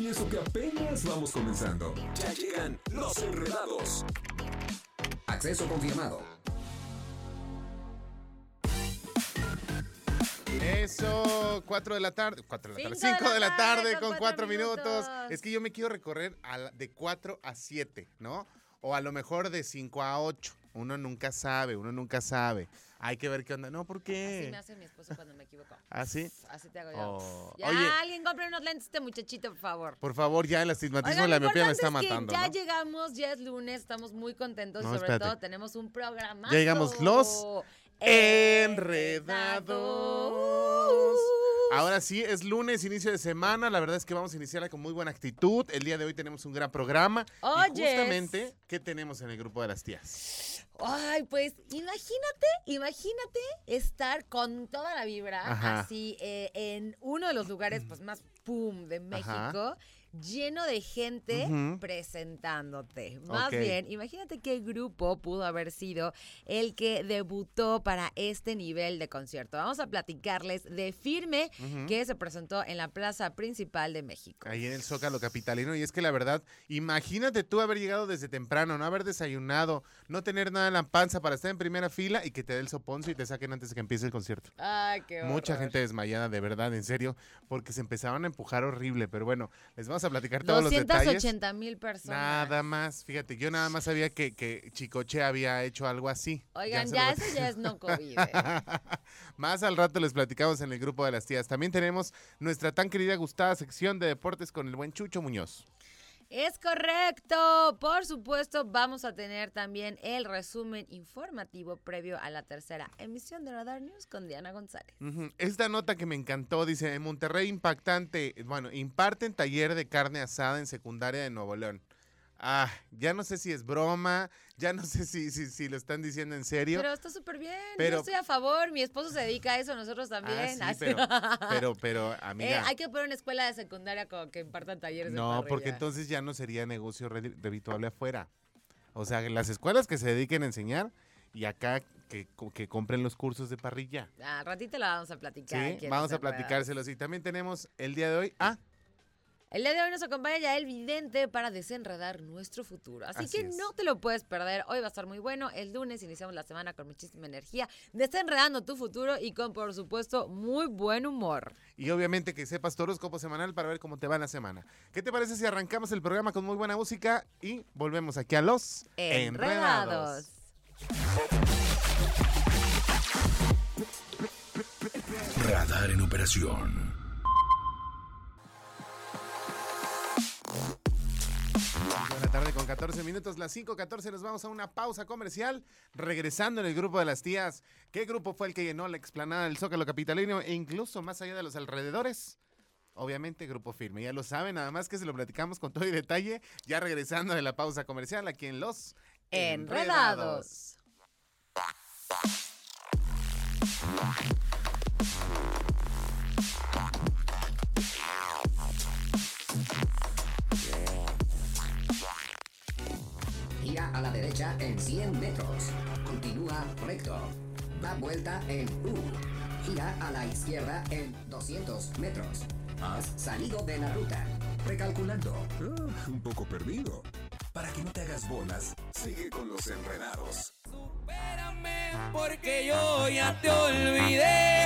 Y eso que apenas vamos comenzando. Ya llegan los enredados. Acceso confirmado. Eso, 4 de la tarde, 4 de la tarde, 5 de la tarde con 4 minutos. Es que yo me quiero recorrer a la- de 4 a 7, ¿no? O a lo mejor de 5 a 8. Uno nunca sabe, uno nunca sabe. Hay que ver qué onda. No, ¿por Así qué? me hace mi esposo cuando me equivoco. ¿Ah, sí? Así te hago yo. Oh, Ya, Oye, alguien compre unos lentes este muchachito, por favor. por favor, ya el astigmatismo de la miopía me está es que matando, Ya ¿no? llegamos, ya es lunes, estamos muy contentos. No, sobre espérate. todo tenemos un programa. Ya llegamos los enredados. Ahora sí, es lunes, inicio de semana. La verdad es que vamos a iniciar con muy buena actitud. El día de hoy tenemos un gran programa. Y Oyes. justamente, ¿qué tenemos en el grupo de las tías? Ay, pues imagínate, imagínate estar con toda la vibra Ajá. así eh, en uno de los lugares pues más pum de México, lleno de gente presentándote. Más bien, imagínate qué grupo pudo haber sido el que debutó para este nivel de concierto. Vamos a platicarles de Firme que se presentó en la plaza principal de México. Ahí en el Zócalo Capitalino. Y es que la verdad, imagínate tú haber llegado desde temprano, no haber desayunado, no tener nada en la panza para estar en primera fila y que te dé el soponcio y te saquen antes de que empiece el concierto. Ay, qué Mucha horror. gente desmayada, de verdad, en serio, porque se empezaban a empujar horrible. Pero bueno, les vamos a platicar todos los detalles. 280 mil personas. Nada más, fíjate, yo nada más sabía que, que Chicoche había hecho algo así. Oigan, ya, lo- eso ya es no COVID. ¿eh? Más al rato les platicamos en el grupo de las tías. También tenemos nuestra tan querida gustada sección de deportes con el buen Chucho Muñoz. Es correcto. Por supuesto, vamos a tener también el resumen informativo previo a la tercera emisión de Radar News con Diana González. Esta nota que me encantó dice, en Monterrey impactante, bueno, imparten taller de carne asada en secundaria de Nuevo León. Ah, ya no sé si es broma, ya no sé si, si, si lo están diciendo en serio. Pero está súper bien. Pero- Yo estoy a favor. Mi esposo se dedica a eso, nosotros también. Ah, sí, pero, pero, pero, Eh, amiga. hay que poner una escuela de secundaria con que impartan talleres de No, porque entonces ya no sería negocio re- redituable afuera. O sea, las escuelas que se dediquen a enseñar y acá que, que compren los cursos de parrilla. Ah, ratito la vamos a platicar. Sí, vamos a platicárselos. Y también tenemos el día de hoy. Ah, El día de hoy nos acompaña ya el vidente para desenredar nuestro futuro. Así, Así que es. no te lo puedes perder. Hoy va a estar muy bueno. El lunes iniciamos la semana con muchísima energía, desenredando tu futuro y con, por supuesto, muy buen humor. y obviamente que sepas tu horóscopo semanal para ver cómo te va la semana. ¿Qué te parece si arrancamos el programa con muy buena música y volvemos aquí a los Enredados. Radar en operación. De la tarde con 14 minutos, las 5.14 nos vamos a una pausa comercial, regresando en el grupo de las tías. ¿Qué grupo fue el que llenó la explanada del Zócalo Capitalino e incluso más allá de los alrededores? Obviamente Grupo Firme, ya lo saben, nada más que se lo platicamos con todo y detalle, ya regresando de la pausa comercial aquí en Los Enredados. A la derecha en 100 metros. Continúa recto. Da vuelta en U. Gira a la izquierda en 200 metros. Has salido de la ruta. Recalculando. Ah, un poco perdido. Para que no te hagas bolas, sigue con los enredados. Supérame porque yo ya te olvidé.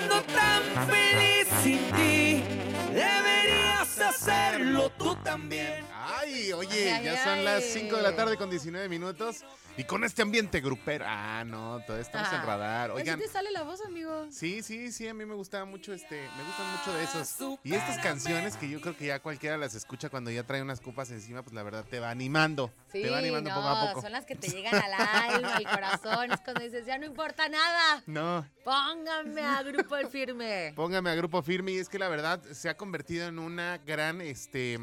Ando tan feliz sin ti. Deberías hacerlo tú también. Ay, oye, Ay, ya son las ay. 5 de la tarde con 19 minutos. Y con este ambiente grupero. Ah, no, todavía estamos en radar. Así Oigan. te sale la voz, amigo. Sí, sí, sí, a mí me gustaba mucho este, me gustan mucho de esos. Y estas canciones que yo creo que ya cualquiera las escucha cuando ya trae unas copas encima, pues la verdad te va animando. Sí, te va animando no, poco a poco. son las que te llegan al alma, al corazón. Es cuando dices, ya no importa nada. No, Pónganme a Grupo El Firme. póngame a Grupo Firme y es que la verdad se ha convertido en una gran este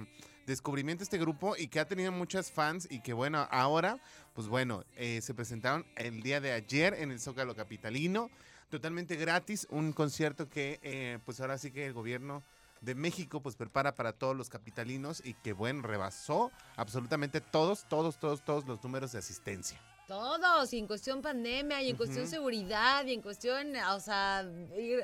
descubrimiento este grupo y que ha tenido muchas fans y que bueno, ahora, pues bueno, eh, se presentaron el día de ayer en el Zócalo Capitalino, totalmente gratis, un concierto que eh, pues ahora sí que el gobierno de México pues prepara para todos los capitalinos y que bueno, rebasó absolutamente todos, todos, todos, todos los números de asistencia. Todos, y en cuestión pandemia, y en cuestión seguridad, y en cuestión, o sea,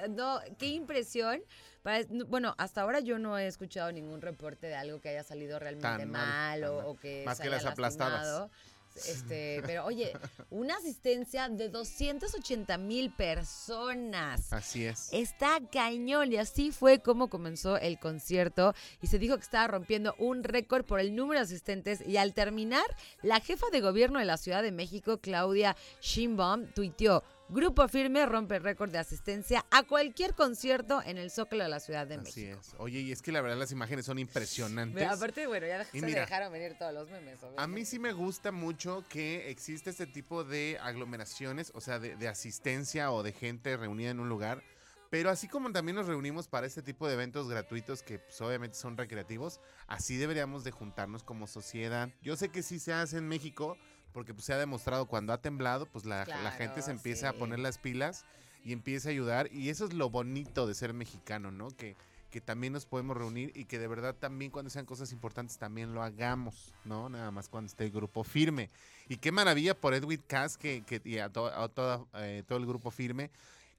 no, qué impresión. Para- bueno, hasta ahora yo no he escuchado ningún reporte de algo que haya salido realmente mal, mal, o, mal. o que Más se que haya las aplastadas. Este, pero oye, una asistencia de 280 mil personas. Así es. Está cañón y así fue como comenzó el concierto y se dijo que estaba rompiendo un récord por el número de asistentes y al terminar, la jefa de gobierno de la Ciudad de México, Claudia Sheinbaum, tuiteó, Grupo Firme rompe el récord de asistencia a cualquier concierto en el Zócalo de la Ciudad de Así México. es. Oye, y es que la verdad las imágenes son impresionantes. Pero aparte, bueno, ya se mira, dejaron venir todos los memes. A mí obviamente. sí me gusta mucho que existe este tipo de aglomeraciones, o sea, de, de asistencia o de gente reunida en un lugar. Pero así como también nos reunimos para este tipo de eventos gratuitos que pues, obviamente son recreativos, así deberíamos de juntarnos como sociedad. Yo sé que sí se hace en México, porque pues, se ha demostrado cuando ha temblado, pues la, gente se empieza a poner las pilas y empieza a ayudar. Y eso es lo bonito de ser mexicano, ¿no? Que, que también nos podemos reunir y que de verdad también cuando sean cosas importantes también lo hagamos, ¿no? Nada más cuando esté el grupo firme. Y qué maravilla por Edwin Cass que, que, y a, to- a toda, eh, todo el grupo firme,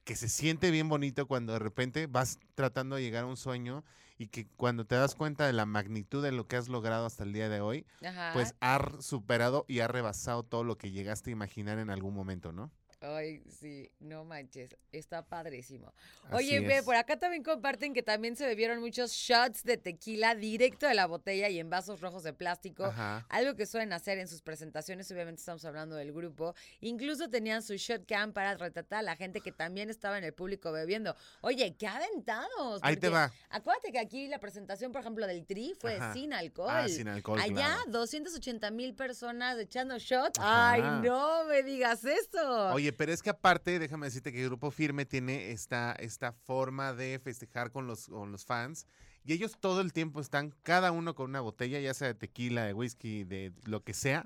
que se siente bien bonito cuando de repente vas tratando de llegar a un sueño y que cuando te das cuenta de la magnitud de lo que has logrado hasta el día de hoy, Ajá. pues has superado y has rebasado todo lo que llegaste a imaginar en algún momento, ¿no? Ay, sí, no manches, está padrísimo. Así Oye, ve, por acá también comparten que también se bebieron muchos shots de tequila directo de la botella y en vasos rojos de plástico. Ajá. Algo que suelen hacer en sus presentaciones, obviamente estamos hablando del grupo. Incluso tenían su shot cam para retratar a la gente que también estaba en el público bebiendo. Oye, qué aventados. Ahí te va. Acuérdate que aquí la presentación, por ejemplo, del Tri fue Ajá. sin alcohol. Ah, sin alcohol, Allá, claro. 280 mil personas echando shot. Ajá. Ay, no me digas eso. Oye, pero es que aparte, déjame decirte que el Grupo Firme tiene esta, esta forma de festejar con los, con los fans. Y ellos todo el tiempo están, cada uno con una botella, ya sea de tequila, de whisky, de lo que sea.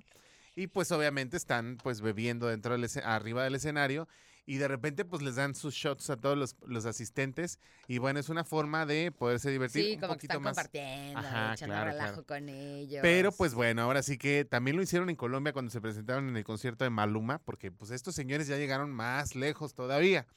Y pues obviamente están pues bebiendo dentro del arriba del escenario. Y de repente pues les dan sus shots a todos los, los asistentes. Y bueno, es una forma de poderse divertir Sí, un como que poquito están más. compartiendo, Ajá, echando claro, relajo claro. con ellos. Pero pues bueno, ahora sí que también lo hicieron en Colombia cuando se presentaron en el concierto de Maluma, porque pues estos señores ya llegaron más lejos todavía.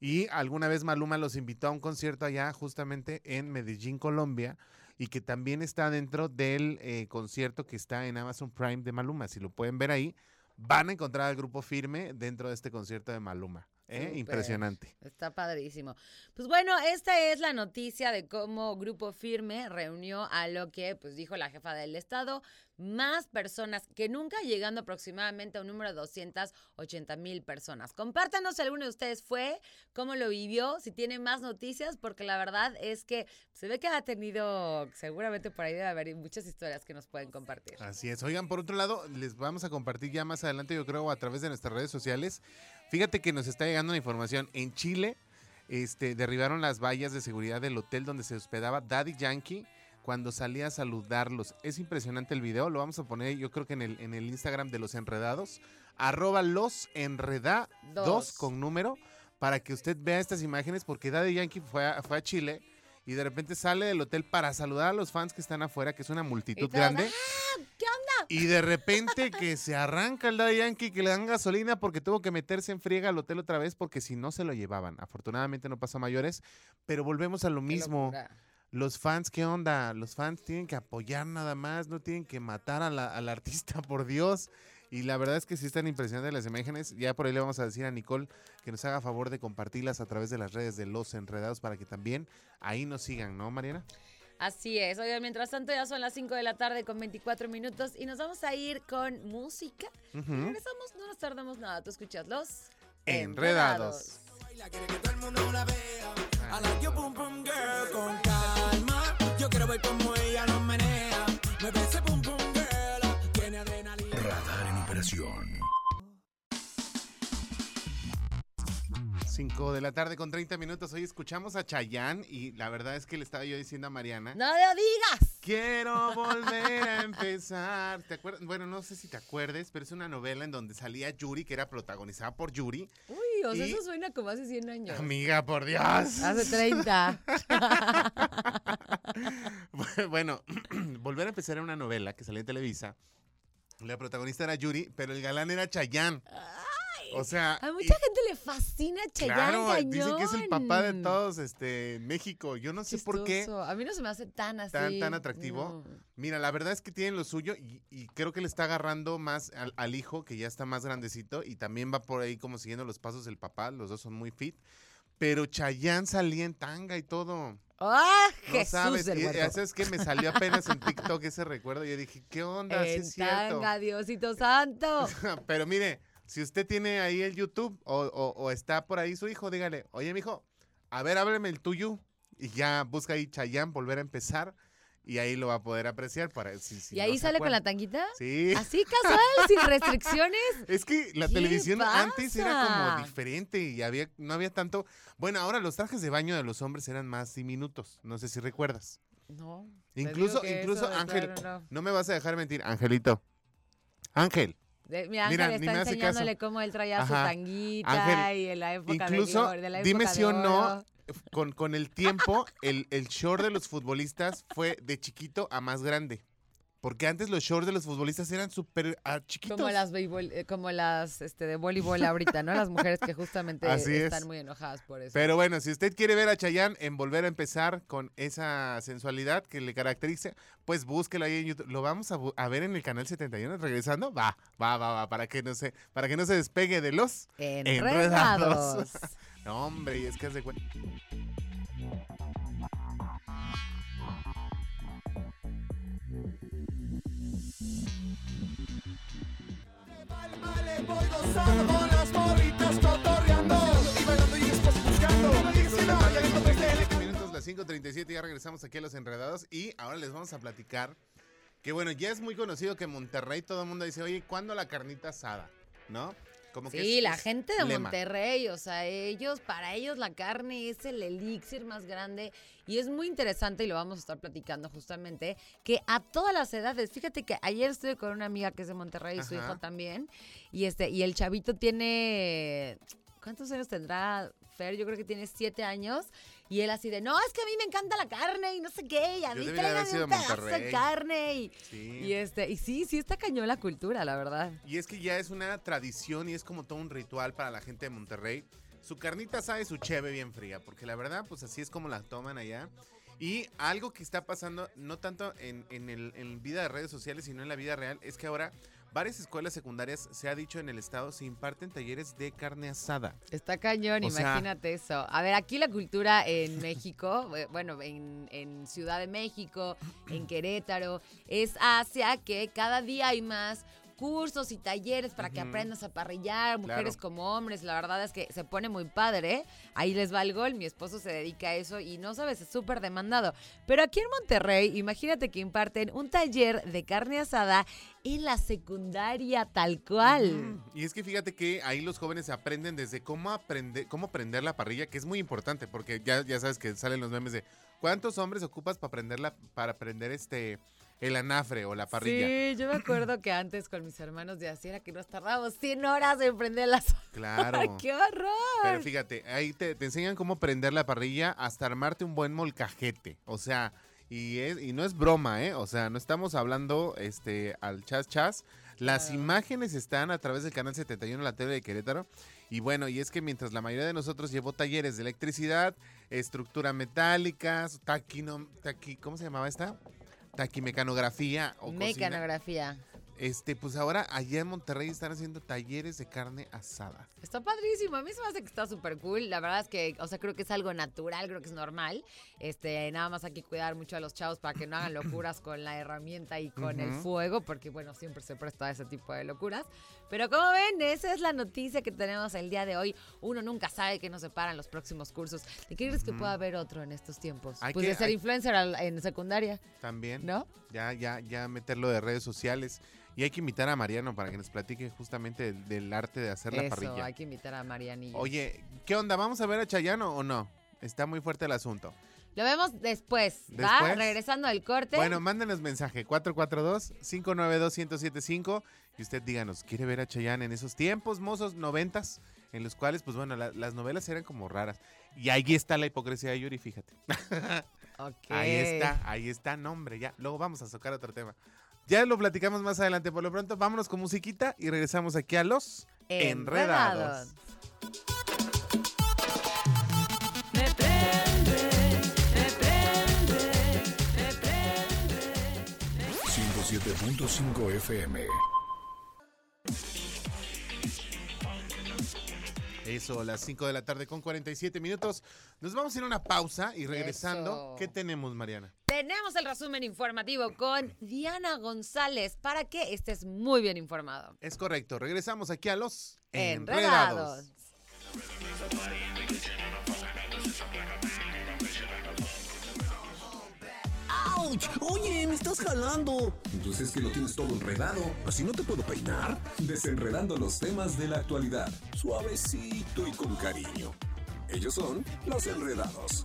Y alguna vez Maluma los invitó a un concierto allá justamente en Medellín, Colombia, y que también está dentro del eh, concierto que está en Amazon Prime de Maluma. Si lo pueden ver ahí, van a encontrar al grupo firme dentro de este concierto de Maluma. ¿Eh? Impresionante. Está padrísimo. Pues bueno, esta es la noticia de cómo Grupo Firme reunió a lo que pues dijo la jefa del Estado, más personas que nunca, llegando aproximadamente a un número de 280 mil personas. Compártanos si alguno de ustedes fue, cómo lo vivió, si tiene más noticias, porque la verdad es que se ve que ha tenido, seguramente por ahí debe haber muchas historias que nos pueden compartir. Así es. Oigan, por otro lado, les vamos a compartir ya más adelante, yo creo, a través de nuestras redes sociales. Fíjate que nos está llegando la información. En Chile, este, derribaron las vallas de seguridad del hotel donde se hospedaba Daddy Yankee cuando salía a saludarlos. Es impresionante el video, lo vamos a poner yo creo que en el, en el Instagram de los enredados, arroba los enredados Dos. con número, para que usted vea estas imágenes, porque Daddy Yankee fue a, fue a Chile y de repente sale del hotel para saludar a los fans que están afuera, que es una multitud grande. "Ah, ¿Qué onda? Y de repente que se arranca el Daddy Yankee, que le dan gasolina porque tuvo que meterse en friega al hotel otra vez porque si no se lo llevaban. Afortunadamente no pasó a mayores, pero volvemos a lo mismo. Los fans, ¿qué onda? Los fans tienen que apoyar nada más, no tienen que matar a la- al artista, por Dios. Y la verdad es que sí están impresionantes las imágenes. Ya por ahí le vamos a decir a Nicole que nos haga favor de compartirlas a través de las redes de Los Enredados para que también ahí nos sigan, ¿no, Mariana? Así es. Oigan, mientras tanto ya son las 5 de la tarde con 24 minutos y nos vamos a ir con música. Ujú. Regresamos, no nos tardamos nada. Tú escuchas los Enredados. Baila, quiere que todo el mundo la your pum pum girl con calma. Yo quiero ver cómo ella lo menea. En operación. 5 de la tarde con 30 minutos. Hoy escuchamos a Chayanne y la verdad es que le estaba yo diciendo a Mariana. ¡No lo digas! Quiero volver a empezar. ¿Te acuerdas? Bueno, no sé si te acuerdes, pero es una novela en donde salía Yuri, que era protagonizada por Yuri. Uy, o sea, Y- eso suena como hace 100 años. Amiga, por Dios. Hace 30. bueno, volver a empezar era una novela que salía en Televisa. La protagonista era Yuri, pero el galán era Chayanne. O sea, A y- mucha gente le fascina Chayanne claro, cañón. dicen que es el papá de todos este, México. Yo no sé por qué. A mí no se me hace tan así. Tan- tan atractivo. No. Mira, la verdad es que tienen lo suyo y, y creo que le está agarrando más al, al hijo, que ya está más grandecito, y también va por ahí como siguiendo los pasos del papá. Los dos son muy fit. Pero Chayanne salía en tanga y todo. ¡Ah, Jesús sabes, del huerto! ¿sabes qué? Me salió apenas en TikTok ese recuerdo. y Yo dije, ¿qué onda? Sí En es cierto. tanga, Diosito santo. Pero mire, si usted tiene ahí el YouTube o, o- o está por ahí su hijo, dígale, oye, mijo, a ver, ábreme el tuyo. Y ya busca ahí Chayanne, volver a empezar. Y ahí lo va a poder apreciar. Para, si, si ¿Y ahí sale con la tanguita? Sí. Así casual, sin restricciones. Es que la ¿Qué televisión antes era como diferente y había, no había tanto. Bueno, ahora los trajes de baño de los hombres eran más diminutos. No sé si recuerdas. No. Incluso, incluso Ángel, no. no me vas a dejar mentir, Angelito. Ángel, De- mi Ángel Mira, está enseñándole cómo él traía su tanguita Ángel, y en la época incluso, de, de la dime época si de o no. Con, con el tiempo, el, el short de los futbolistas fue de chiquito a más grande. Porque antes los shorts de los futbolistas eran súper ah, chiquitos. Como las, béisbol- eh, como las este, de voleibol ahorita, ¿no? Las mujeres que justamente Así están es. muy enojadas por eso. Pero bueno, si usted quiere ver a Chayanne en volver a empezar con esa sensualidad que le caracteriza, pues búsquelo ahí en YouTube. Lo vamos a, a ver en el canal 71 regresando. Va, va, va, va, para que no se, para que no se despegue de los Enredados. enredados. No, hombre, y es que haz de cuenta. Vale, voy gozando con las morritas cotorreando y bailando y después buscando. Dice, no, ya le contesté. 7 minutos, las 5.37, ya regresamos aquí a Los Enredados y ahora les vamos a platicar que bueno, ya es muy conocido que en Monterrey todo el mundo dice, oye, ¿cuándo la carnita asada? ¿No? Como que Sí, es- la es gente de lema. Monterrey, o sea, ellos, para ellos la carne es el elixir más grande y es muy interesante y lo vamos a estar platicando justamente, que a todas las edades, fíjate que ayer estuve con una amiga que es de Monterrey y su hijo también, y este, y el chavito tiene, ¿cuántos años tendrá Fer? Yo creo que tiene siete años. Y él así de, no, es que a mí me encanta la carne y no sé qué, y a mí tráigame un pedazo de carne. Y, Sí. y este, y sí, sí está cañón la cultura, la verdad. Y es que ya es una tradición y es como todo un ritual para la gente de Monterrey. Su carnita sabe su cheve bien fría, porque la verdad, pues así es como la toman allá. Y algo que está pasando, no tanto en, en el, en vida de redes sociales, sino en la vida real, es que ahora varias escuelas secundarias, se ha dicho en el estado, se imparten talleres de carne asada. Está cañón, O sea- imagínate eso. A ver, aquí la cultura en México, eh, bueno, en, en Ciudad de México, en Querétaro, es hacia que cada día hay más cursos y talleres para que aprendas a parrillar, mujeres Claro. como hombres. La verdad es que se pone muy padre. ¿eh? Ahí les va el gol. Mi esposo se dedica a eso y no sabes, es súper demandado. Pero aquí en Monterrey, imagínate que imparten un taller de carne asada en la secundaria tal cual. Y es que fíjate que ahí los jóvenes aprenden desde cómo aprender, cómo prender la parrilla, que es muy importante, porque ya, ya sabes que salen los memes de cuántos hombres ocupas para prender la, para prender este el anafre o la parrilla. Sí, yo me acuerdo que antes con mis hermanos de así era que nos tardábamos 100 horas en prender las... Claro. ¡Ay, qué horror! Pero fíjate, ahí te, te enseñan cómo prender la parrilla hasta armarte un buen molcajete. O sea, y, es, y no es broma, ¿eh? O sea, no estamos hablando este, al chas chas. Las Claro. imágenes están a través del canal 71 de la tele de Querétaro. Y bueno, y es que mientras la mayoría de nosotros llevó talleres de electricidad, estructura metálica, taquino, taqui, ¿cómo se llamaba esta? Taquimecanografía o cocina. Este, pues ahora allá en Monterrey están haciendo talleres de carne asada. Está padrísimo. A mí se me hace que está súper cool. La verdad es que, o sea, creo que es algo natural, creo que es normal. Este, nada más hay que cuidar mucho a los chavos para que no hagan locuras con la herramienta y con el fuego, porque bueno, siempre se presta a ese tipo de locuras. Pero como ven, esa es la noticia que tenemos el día de hoy. Uno nunca sabe qué nos separan los próximos cursos. ¿De qué crees que pueda haber otro en estos tiempos? Hay pues que- de ser hay- influencer en secundaria, También. ¿no? Ya, ya, ya meterlo de redes sociales. Y hay que invitar a Mariano para que nos platique justamente del, del arte de hacer la parrilla. hay que invitar a Marianillo. Oye, ¿qué onda? ¿Vamos a ver a Chayano o no? Está muy fuerte el asunto. Lo vemos después, ¿va? Después. Regresando al corte. Bueno, mándenos mensaje 442-592-1075 y usted díganos, ¿quiere ver a Chayanne en esos tiempos, mozos, noventas? En los cuales, pues bueno, la- las novelas eran como raras. Y ahí está la hipocresía de Yuri, fíjate. Ok. Ahí está, ahí está, nombre, ya. Luego vamos a tocar otro tema. Ya lo platicamos más adelante. Por lo pronto, vámonos con musiquita y regresamos aquí a los Enredados. 107.5 FM. Eso, las 5 de la tarde con 47 minutos. Nos vamos a ir a una pausa y regresando, Eso. ¿qué tenemos, Mariana? Tenemos el resumen informativo con Diana González para que estés muy bien informado. Es correcto, regresamos aquí a los Enredados. ¡Auch! Oye, me estás jalando. Entonces es que lo tienes todo enredado. Así no te puedo peinar. Desenredando los temas de la actualidad. Suavecito y con cariño. Ellos son los enredados.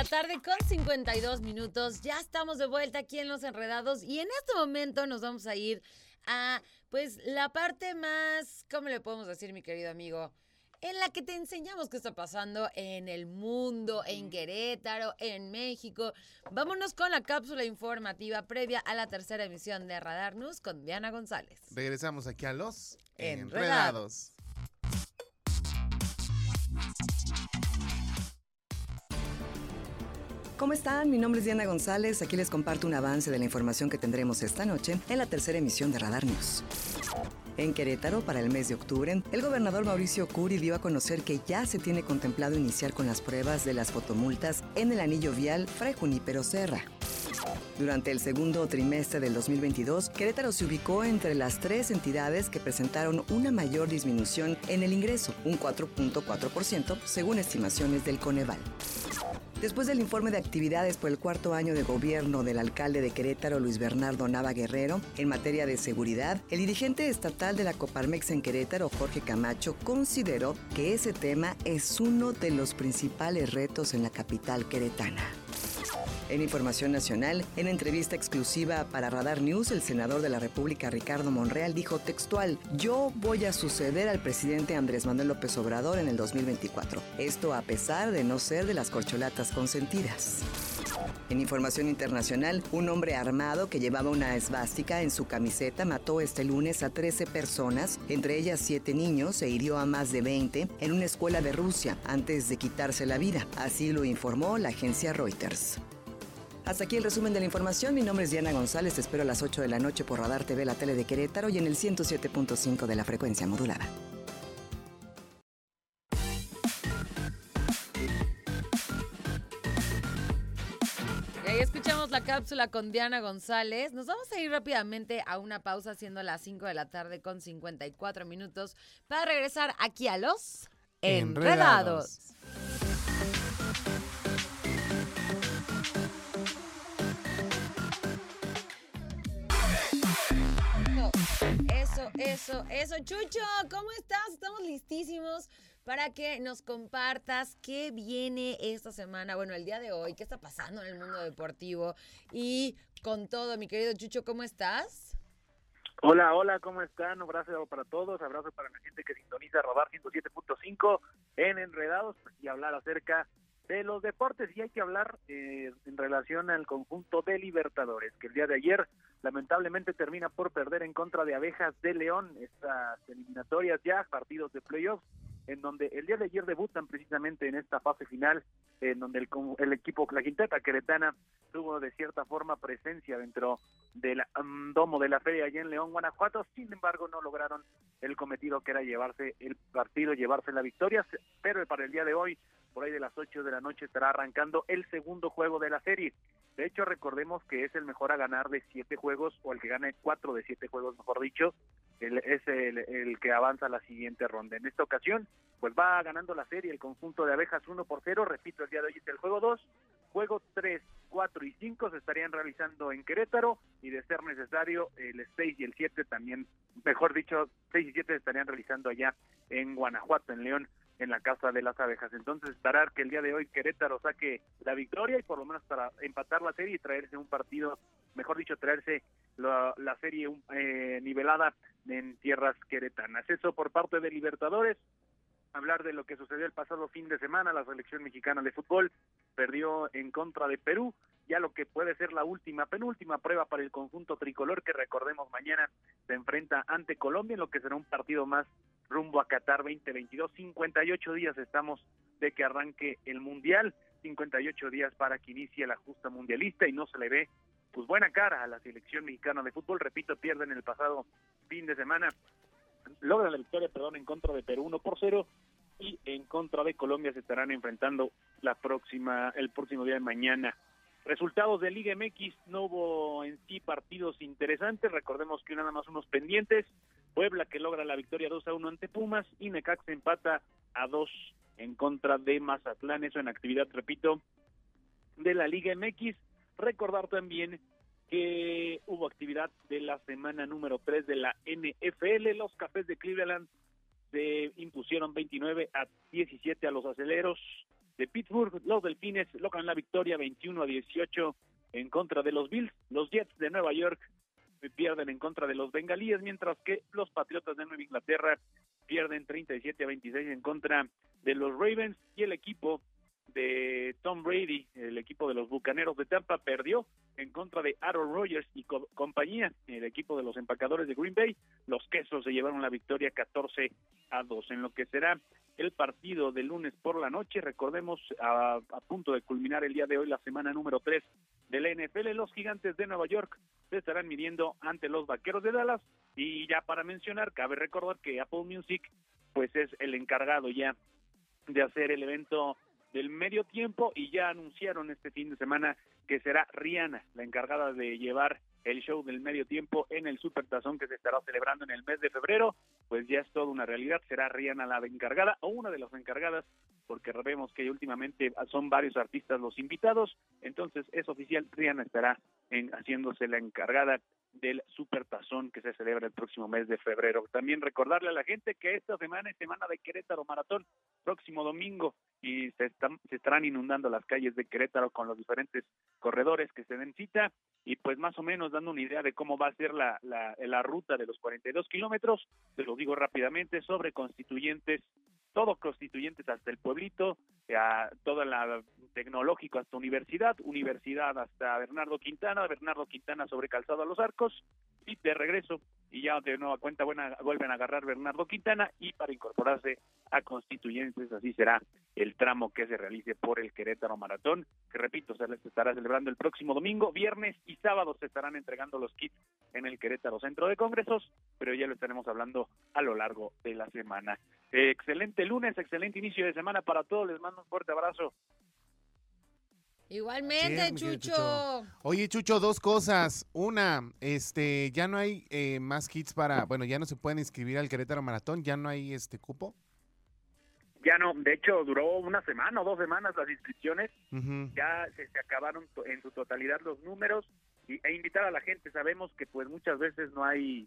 La tarde con 52 minutos. Ya estamos de vuelta aquí en Los Enredados y en este momento nos vamos a ir a pues la parte más, ¿cómo le podemos decir mi querido amigo? En la que te enseñamos qué está pasando en el mundo, en Querétaro, en México. Vámonos con la cápsula informativa previa a la tercera emisión de Radar News con Diana González. Regresamos aquí a los Enredados. Enredados. ¿Cómo están? Mi nombre es Diana González. Aquí les comparto un avance de la información que tendremos esta noche en la tercera emisión de Radar News. En Querétaro, para el mes de octubre, el gobernador Mauricio Curi dio a conocer que ya se tiene contemplado iniciar con las pruebas de las fotomultas en el anillo vial Fray Junípero Serra. Durante el segundo trimestre del 2022, Querétaro se ubicó entre las tres entidades que presentaron una mayor disminución en el ingreso, un 4.4%, según estimaciones del Coneval. Después del informe de actividades por el cuarto año de gobierno del alcalde de Querétaro, Luis Bernardo Nava Guerrero, en materia de seguridad, el dirigente estatal de la Coparmex en Querétaro, Jorge Camacho, consideró que ese tema es uno de los principales retos en la capital queretana. En información nacional, en entrevista exclusiva para Radar News, el senador de la República Ricardo Monreal dijo textual, yo voy a suceder al presidente Andrés Manuel López Obrador en el 2024. Esto a pesar de no ser de las corcholatas consentidas. En información internacional, un hombre armado que llevaba una esvástica en su camiseta mató este lunes a 13 personas, entre ellas 7 niños, e hirió a más de 20 en una escuela de Rusia antes de quitarse la vida. Así lo informó la agencia Reuters. Hasta aquí el resumen de la información. Mi nombre es Diana González. Te espero a las 8 de la noche por Radar TV, la tele de Querétaro y en el 107.5 de la frecuencia modulada. Y ahí escuchamos la cápsula con Diana González. Nos vamos a ir rápidamente a una pausa, siendo las 5 de la tarde con 54 minutos, para regresar aquí a los Enredados. Eso, eso. Chucho, ¿cómo estás? Estamos listísimos para que nos compartas qué viene esta semana, bueno, el día de hoy, qué está pasando en el mundo deportivo y con todo, mi querido Chucho, ¿cómo estás? Hola, hola, ¿cómo están? Un abrazo para todos, abrazo para la gente que sintoniza Radar 107.5 en Enredados y hablar acerca de los deportes. Y hay que hablar eh, en relación al conjunto de Libertadores, que el día de ayer lamentablemente termina por perder en contra de Abejas de León, estas eliminatorias ya, partidos de playoffs, en donde el día de ayer debutan precisamente en esta fase final, en donde el, el equipo, la Quinteta Queretana, tuvo de cierta forma presencia dentro del mm, domo de la feria allá en León, Guanajuato, sin embargo no lograron el cometido que era llevarse el partido, llevarse la victoria, pero para el día de hoy, por ahí de las 8 de la noche, estará arrancando el segundo juego de la serie. De hecho, recordemos que es el mejor a ganar de siete juegos, o el que gane cuatro de siete juegos, mejor dicho, el- es el, que avanza a la siguiente ronda. En esta ocasión, pues va ganando la serie el conjunto de abejas 1 por 0. Repito, el día de hoy es el juego 2. Juego 3, 4 y 5 se estarían realizando en Querétaro y de ser necesario el 6 y el 7 también, mejor dicho, 6 y 7 se estarían realizando allá en Guanajuato, en León, en la Casa de las Abejas. Entonces, esperar que el día de hoy Querétaro saque la victoria y por lo menos para empatar la serie y traerse un partido, mejor dicho, traerse la, serie eh, nivelada en tierras queretanas. Eso por parte de Libertadores. Hablar de lo que sucedió el pasado fin de semana, la selección mexicana de fútbol perdió en contra de Perú, ya lo que puede ser la última, penúltima prueba para el conjunto tricolor que recordemos mañana se enfrenta ante Colombia en lo que será un partido más rumbo a Qatar 2022. 58 días estamos de que arranque el Mundial, 58 días para que inicie la justa mundialista y no se le ve pues buena cara a la selección mexicana de fútbol. Repito, pierden el pasado fin de semana, logran la victoria, perdón, en contra de Perú 1 por 0 y en contra de Colombia se estarán enfrentando la próxima el próximo día de mañana. Resultados de Liga MX, no hubo en sí partidos interesantes, recordemos que nada más unos pendientes, Puebla que logra la victoria 2 a 1 ante Pumas y Necaxa empata a 2 en contra de Mazatlán, eso en actividad, repito, de la Liga MX. Recordar también que hubo actividad de la semana número 3 de la NFL, los Cafés de Cleveland se impusieron 29 a 17 a los aceleros de Pittsburgh, los Delfines logran la victoria 21 a 18 en contra de los Bills, los Jets de Nueva York pierden en contra de los bengalíes, mientras que los Patriotas de Nueva Inglaterra pierden 37 a 26 en contra de los Ravens y el equipo de Tom Brady, el equipo de los Bucaneros de Tampa, perdió en contra de Aaron Rodgers y co- compañía, el equipo de los empacadores de Green Bay. Los quesos se llevaron la victoria 14 a 2 en lo que será el partido de lunes por la noche. Recordemos, a, a punto de culminar el día de hoy la semana número 3 de la NFL, los gigantes de Nueva York se estarán midiendo ante los vaqueros de Dallas. Y ya para mencionar, cabe recordar que Apple Music pues es el encargado ya de hacer el evento del medio tiempo y ya anunciaron este fin de semana que será Rihanna la encargada de llevar el show del medio tiempo en el Super Tazón que se estará celebrando en el mes de febrero, pues ya es toda una realidad, será Rihanna la encargada o una de las encargadas, porque vemos que últimamente son varios artistas los invitados, entonces es oficial, Rihanna estará haciéndose la encargada del Super Tazón que se celebra el próximo mes de febrero. También recordarle a la gente que esta semana es semana de Querétaro Maratón, próximo domingo, y se, están, se estarán inundando las calles de Querétaro con los diferentes corredores que se den cita. Y pues más o menos dando una idea de cómo va a ser la, la, la ruta de los 42 kilómetros, se lo digo rápidamente, sobre constituyentes, todo constituyentes hasta el pueblito, a toda la tecnológico hasta universidad, universidad hasta Bernardo Quintana, Bernardo Quintana sobre Calzado a los Arcos y de regreso y ya de nueva cuenta buena, vuelven a agarrar Bernardo Quintana y para incorporarse a Constituyentes, así será el tramo que se realice por el Querétaro Maratón, que repito, se les estará celebrando el próximo domingo, viernes y sábado se estarán entregando los kits en el Querétaro Centro de Congresos, pero ya lo estaremos hablando a lo largo de la semana. Excelente lunes, excelente inicio de semana para todos, les mando un fuerte abrazo. Igualmente, Chucho. Oye, Chucho, dos cosas. Una, este, ya no hay eh, más kits para, bueno, ya no se pueden inscribir al Querétaro Maratón, ya no hay este cupo. Ya no, de hecho duró una semana o dos semanas las inscripciones, ya se, se acabaron en su totalidad los números y, e invitar a la gente, sabemos que pues muchas veces no hay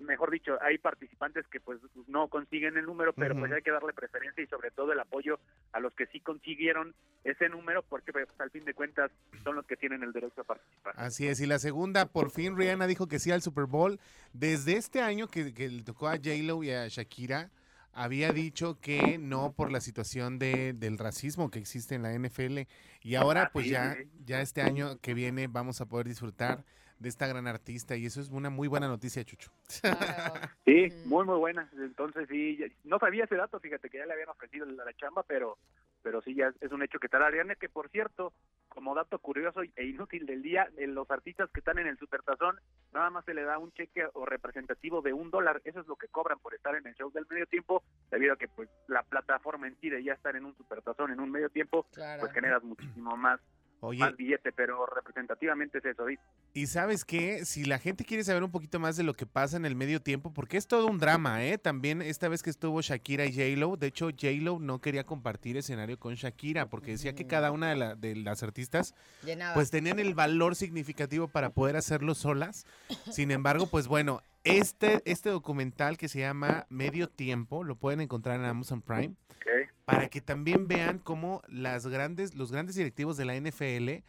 mejor dicho, hay participantes que pues no consiguen el número, pero pues hay que darle preferencia y sobre todo el apoyo a los que sí consiguieron ese número, porque pues, al fin de cuentas son los que tienen el derecho a participar. Así es, y la segunda, por fin Rihanna dijo que sí al Super Bowl. Desde este año que, que le tocó a J-Lo y a Shakira, había dicho que no por la situación de, del racismo que existe en la NFL. Y ahora, Ah, pues ya, ya este año que viene vamos a poder disfrutar de esta gran artista. Y eso es una muy buena noticia, Chucho. Claro. Sí, muy muy buena. Entonces sí, ya- no sabía ese dato, fíjate que ya le habían ofrecido la, la chamba, pero pero sí ya es un hecho que estará Ariana, que por cierto, como dato curioso e inútil del día, en los artistas que están en el Supertazón, nada más se le da un cheque o representativo de un dólar, eso es lo que cobran por estar en el show del medio tiempo, debido a que pues la plataforma en sí de ya estar en un Supertazón en un medio tiempo, Claro. pues generas muchísimo más, Oye, más billete, pero representativamente es eso, ¿sí? y sabes qué, si la gente quiere saber un poquito más de lo que pasa en el medio tiempo, porque es todo un drama, ¿eh? También esta vez que estuvo Shakira y J-Lo, de hecho J-Lo no quería compartir escenario con Shakira, porque decía que cada una de, la- de las artistas Llenaba. pues tenían el valor significativo para poder hacerlo solas. Sin embargo, pues bueno, este, este documental que se llama Medio Tiempo, lo pueden encontrar en Amazon Prime, Ok. Para que también vean cómo las grandes, los grandes directivos de la NFL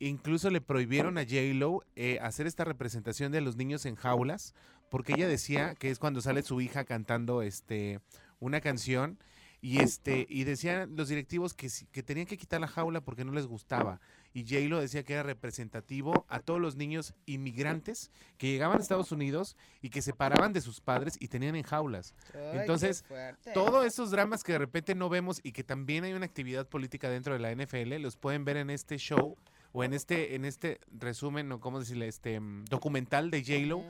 incluso le prohibieron a J-Lo eh, hacer esta representación de los niños en jaulas, porque ella decía que es cuando sale su hija cantando este una canción y este y decían los directivos que, que tenían que quitar la jaula porque no les gustaba y J-Lo decía que era representativo a todos los niños inmigrantes que llegaban a Estados Unidos y que se separaban de sus padres y tenían en jaulas. Ay, entonces. Todos esos dramas que de repente no vemos y que también hay una actividad política dentro de la NFL, los pueden ver en este show o en este en este resumen o cómo decirle este mm, documental de J-Lo.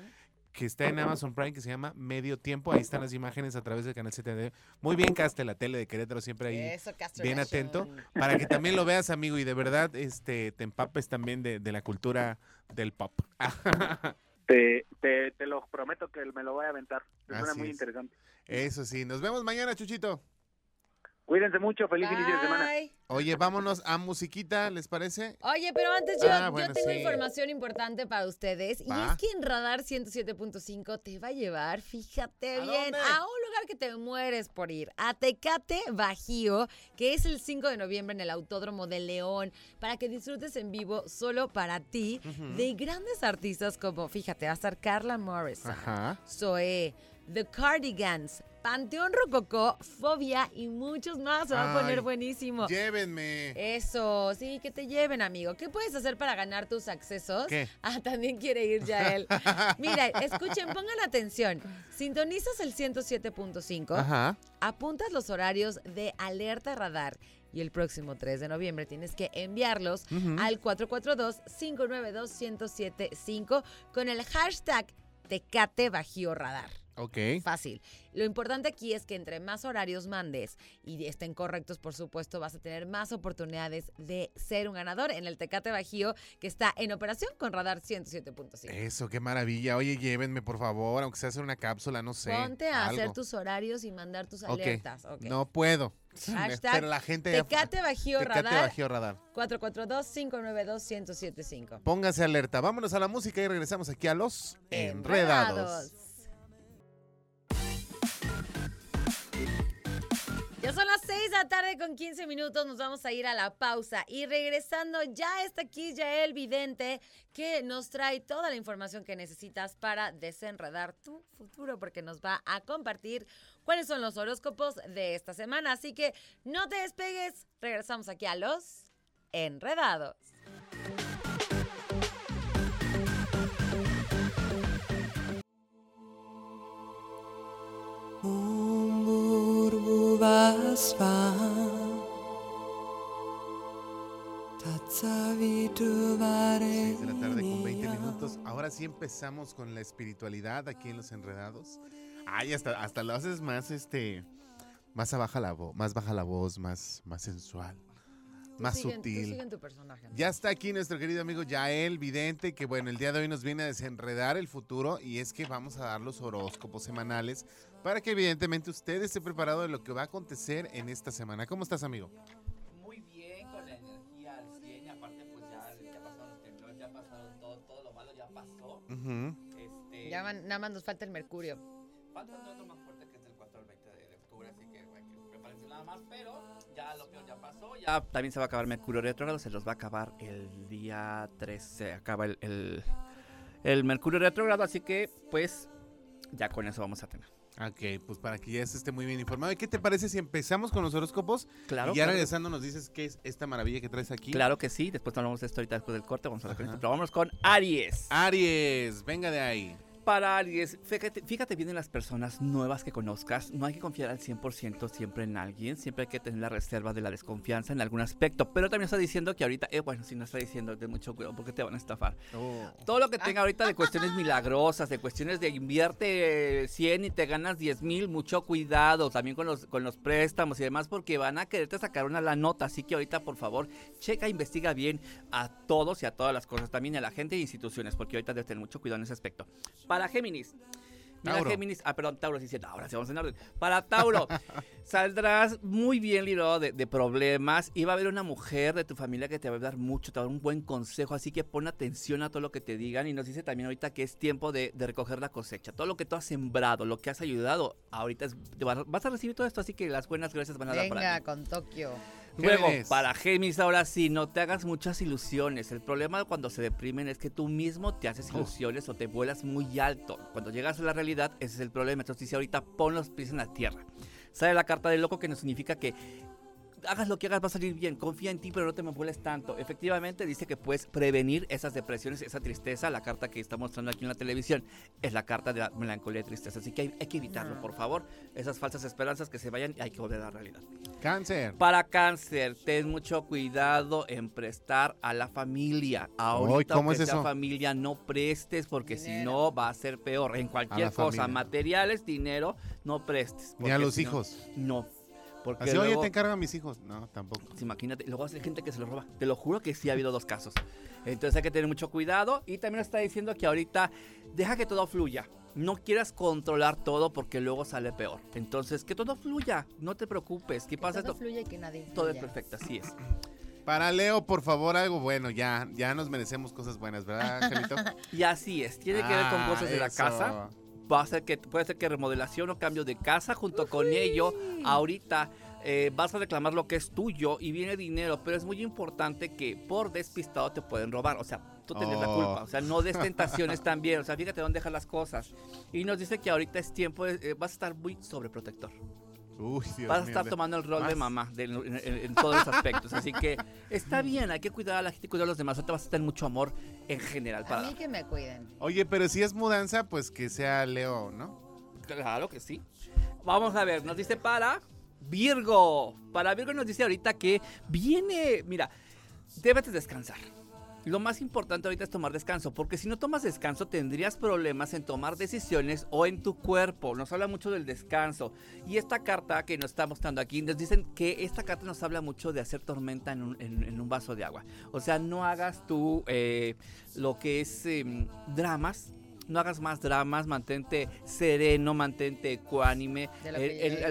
Que está en Amazon Prime que se llama Medio Tiempo. Ahí están las imágenes a través del canal 70. Muy bien, Caste, la tele de Querétaro siempre ahí Eso, bien atento para que también lo veas, amigo, y de verdad este te empapes también de, de la cultura del pop. Te, te, te lo prometo que me lo voy a aventar. Es suena Así muy es. interesante. Eso sí, nos vemos mañana, Chuchito. Cuídense mucho, feliz inicio de semana. Bye. Oye, vámonos a musiquita, ¿les parece? Oye, pero antes yo, Ah, yo tengo sí. información importante para ustedes. Y es que en Radar 107.5 te va a llevar, fíjate ¿A bien, dónde? a un lugar que te mueres por ir. A Tecate Bajío, que es el 5 de noviembre en el Autódromo de León, para que disfrutes en vivo solo para ti de grandes artistas como, fíjate, va a estar Carla Morrison, Ajá. Zoe, The Cardigans, Panteón Rococó, Fobia y muchos más. Se va a poner Ay, buenísimo. Llévenme. Eso, sí, que te lleven, amigo. ¿Qué puedes hacer para ganar tus accesos? ¿Qué? Ah, también quiere ir ya él. Mira, escuchen, pongan atención. Sintonizas el 107.5, Ajá. apuntas los horarios de alerta radar y el próximo 3 de noviembre tienes que enviarlos al 442-592-1075 con el hashtag Tecate Bajío Radar. Ok. Fácil. Lo importante aquí es que entre más horarios mandes y estén correctos, por supuesto, vas a tener más oportunidades de ser un ganador en el Tecate Bajío que está en operación con Radar 107.5. Eso, qué maravilla. Oye, llévenme, por favor, aunque sea hacer una cápsula, no sé. Ponte a hacer tus horarios y mandar tus alertas. No puedo. Hashtag Pero la gente Tecate Bajío Tecate Radar Bajío Radar. 442-592-1075. Póngase alerta. Vámonos a la música y regresamos aquí a los Enredados. Ya son las 6 de la tarde con 15 minutos, nos vamos a ir a la pausa y regresando ya está aquí Yael Vidente que nos trae toda la información que necesitas para desenredar tu futuro porque nos va a compartir cuáles son los horóscopos de esta semana. Así que no te despegues, regresamos aquí a los Enredados. Seis de la tarde con 20 minutos. Ahora sí empezamos con la espiritualidad aquí en los enredados. Ay, hasta, hasta lo haces más este. Más baja la voz, más baja la voz, más, más sensual, más sutil. tu personaje. amigo. Ya está aquí nuestro querido amigo Yael Vidente, que bueno, el día de hoy nos viene a desenredar el futuro y es que vamos a dar los horóscopos semanales para que evidentemente usted esté preparado de lo que va a acontecer en esta semana. ¿Cómo estás, amigo? muy bien, con la energía al 100 y aparte pues ya, ya pasaron los temblores, ya pasaron todo, todo lo malo ya pasó. Ujú. Este, Ya van- nada más nos falta el mercurio. Falta otro más nada más, pero ya lo peor ya pasó. Ya también se va a acabar Mercurio retrógrado, se los va a acabar el día 3, se acaba el, el, el Mercurio retrógrado, así que pues ya con eso vamos a tener. Ok, pues para que ya se esté muy bien informado. ¿Y qué te parece si empezamos con los horóscopos? Claro, y ya claro. regresando nos dices qué es esta maravilla que traes aquí. Claro que sí, después hablamos de esto ahorita después del corte, vamos a hablar con esto, pero vámonos con Aries. Aries, venga de ahí. Para Aries, fíjate, fíjate bien en las personas nuevas que conozcas. No hay que confiar al 100% siempre en alguien. Siempre hay que tener la reserva de la desconfianza en algún aspecto. Pero también está diciendo que ahorita, eh, bueno, si no está diciendo, de mucho cuidado porque te van a estafar. Oh. Todo lo que tenga ahorita de cuestiones milagrosas, de cuestiones de invierte eh, 100 y te ganas 10 mil, mucho cuidado también con los, con los préstamos y demás porque van a quererte sacar una la nota. Así que ahorita, por favor, checa, investiga bien a todos y a todas las cosas, también a la gente e instituciones, porque ahorita debes tener mucho cuidado en ese aspecto. Para Géminis. Mira, Tauro. Géminis, ah, perdón, Tauro, sí, sí, ahora sí vamos en orden. Para Tauro, saldrás muy bien librado de, de problemas y va a haber una mujer de tu familia que te va a dar mucho, te va a dar un buen consejo, así que pon atención a todo lo que te digan y nos dice también ahorita que es tiempo de, de recoger la cosecha, todo lo que tú has sembrado, lo que has ayudado, ahorita es- vas a recibir todo esto, así que las buenas gracias van a dar para Venga, ti. con Tokio. Luego, Géminis. para Géminis, ahora sí, no te hagas muchas ilusiones. El problema cuando se deprimen es que tú mismo te haces ilusiones o te vuelas muy alto. Cuando llegas a la realidad, ese es el problema. Entonces dice ahorita, pon los pies en la tierra. Sale la carta del loco que nos significa que hagas lo que hagas va a salir bien. Confía en ti, pero no te me vueles tanto. Efectivamente, dice que puedes prevenir esas depresiones, esa tristeza. La carta que está mostrando aquí en la televisión es la carta de la melancolía y tristeza. Así que hay, hay que evitarlo, No. por favor. Esas falsas esperanzas que se vayan y hay que volver a la realidad. Cáncer. Para cáncer, ten mucho cuidado en prestar a la familia. Ahorita, ¿cómo es eso? familia, no prestes porque si no va a ser peor. En cualquier cosa, familia. materiales, dinero, no prestes. Ni a los si no- hijos. No. Porque Así, oye, luego, te encargo a mis hijos. No, tampoco. pues, imagínate, luego hay gente que se lo roba. Te lo juro que sí ha habido dos casos. Entonces hay que tener mucho cuidado. Y también está diciendo que ahorita deja que todo fluya. No quieras controlar todo porque luego sale peor. Entonces, que todo fluya. No te preocupes. ¿Qué pasa? Todo Esto- fluye y que nadie todo es perfecto, así es. Para Leo, por favor, algo bueno. Ya, ya nos merecemos cosas buenas, ¿verdad, Angelito? Y así es, tiene que ver con Ah, cosas de la eso. casa. Va a ser que, puede ser que remodelación o cambio de casa junto con ello. Ahorita eh, vas a reclamar lo que es tuyo y viene dinero, pero es muy importante que por despistado te pueden robar. O sea, tú tienes la Oh. culpa. O sea, no des tentaciones también. O sea, fíjate dónde dejas las cosas. Y nos dice que ahorita es tiempo, de- eh, vas a estar muy sobreprotector. Uy, Dios vas a estar tomando el rol de mamá de- en, en- en todos los aspectos. Así que está bien, hay que cuidar a la gente y cuidar a los demás. Ahorita vas a tener mucho amor en general A para mí que me cuiden. Oye, pero si es mudanza, pues que sea Leo, ¿no? Claro que sí. Vamos a ver, nos dice para Virgo. Para Virgo nos dice ahorita que viene, mira, debes de descansar. Lo más importante ahorita es tomar descanso, porque si no tomas descanso tendrías problemas en tomar decisiones o en tu cuerpo. Nos habla mucho del descanso. Y esta carta que nos está mostrando aquí, nos dicen que esta carta nos habla mucho de hacer tormenta en un, en- en un vaso de agua. O sea, no hagas tú eh, lo que es em, dramas. No hagas más dramas, mantente sereno, mantente ecuánime.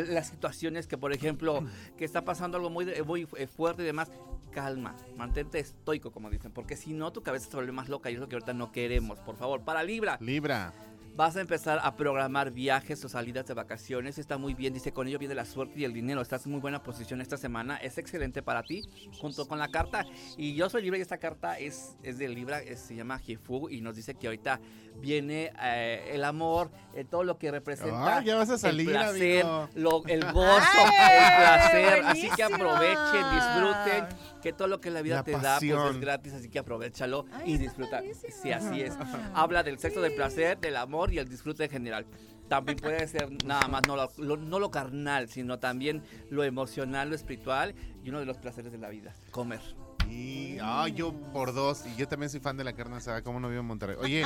Las situaciones que, por ejemplo, que está pasando algo muy, muy eh, fuerte y demás, calma, mantente estoico, como dicen, porque si no, tu cabeza se vuelve más loca y es lo que ahorita no queremos. Por favor, para Libra, Libra. Vas a empezar a programar viajes o salidas de vacaciones. Está muy bien, dice, con ello viene la suerte y el dinero. Estás en muy buena posición esta semana. Es excelente para ti, junto con la carta. Y yo soy Libra y esta carta es, es de Libra, es- se llama Jefu y nos dice que ahorita viene eh, el amor, eh, todo lo que representa Ah, ya vas a salir, el placer, amigo. lo- el gozo, ¡Ay, el placer. Así que aprovechen, disfruten, que todo lo que la vida La te da pues es gratis, así que aprovechalo Ay, y disfruta. Sí, así es. Habla del sexo, del placer, del amor y el disfrute en general. También puede ser nada más no lo, carnal, sino también lo emocional, lo espiritual y uno de los placeres de la vida, comer. Y ay, yo por dos. Y yo también soy fan de la carne asada. ¿Cómo no vivo en Monterrey? Oye,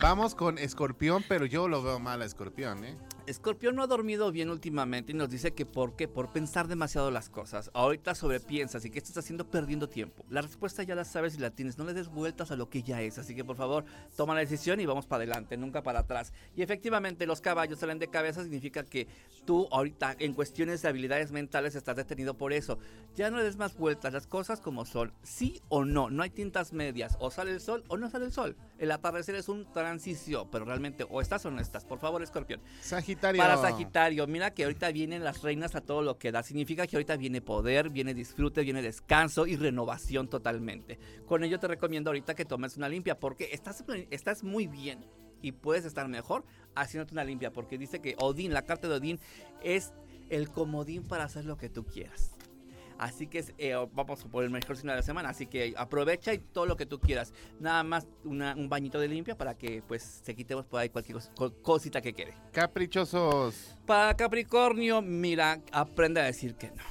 vamos con Escorpión, pero yo lo veo mal a Escorpión, ¿eh? Escorpión no ha dormido bien últimamente y nos dice que por qué, por pensar demasiado las cosas. Ahorita sobrepiensas y qué estás haciendo perdiendo tiempo. La respuesta ya la sabes y la tienes, no le des vueltas a lo que ya es. Así que por favor, toma la decisión y vamos para adelante, nunca para atrás. Y efectivamente los caballos salen de cabeza, significa que tú ahorita en cuestiones de habilidades mentales estás detenido por eso. Ya no le des más vueltas, las cosas como son, sí o no, no hay tintas medias, o sale el sol o no sale el sol. El atardecer es un transición, pero realmente o estás o no estás. Por favor, escorpión. Sagitario. Para Sagitario, mira que ahorita vienen las reinas a todo lo que da. Significa que ahorita viene poder, viene disfrute, viene descanso y renovación totalmente. Con ello te recomiendo ahorita que tomes una limpia porque estás, estás muy bien y puedes estar mejor haciéndote una limpia porque dice que Odín, la carta de Odín, es el comodín para hacer lo que tú quieras. Así que es, eh, vamos por el mejor signo de la semana. Así que aprovecha y todo lo que tú quieras. Nada más una- un bañito de limpia para que pues se quitemos por ahí cualquier cos- co- cosita que quede. Caprichosos. Para Capricornio, mira, aprende a decir que no.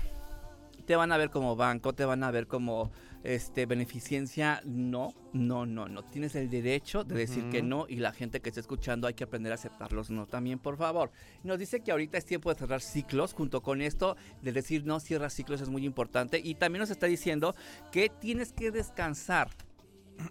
Te van a ver como banco, te van a ver como este beneficencia. No, no, no, no. Tienes el derecho de decir que no y la gente que está escuchando hay que aprender a aceptarlos no también, por favor. Nos dice que ahorita es tiempo de cerrar ciclos. Junto con esto, de decir no, cierra ciclos es muy importante. Y también nos está diciendo que tienes que descansar.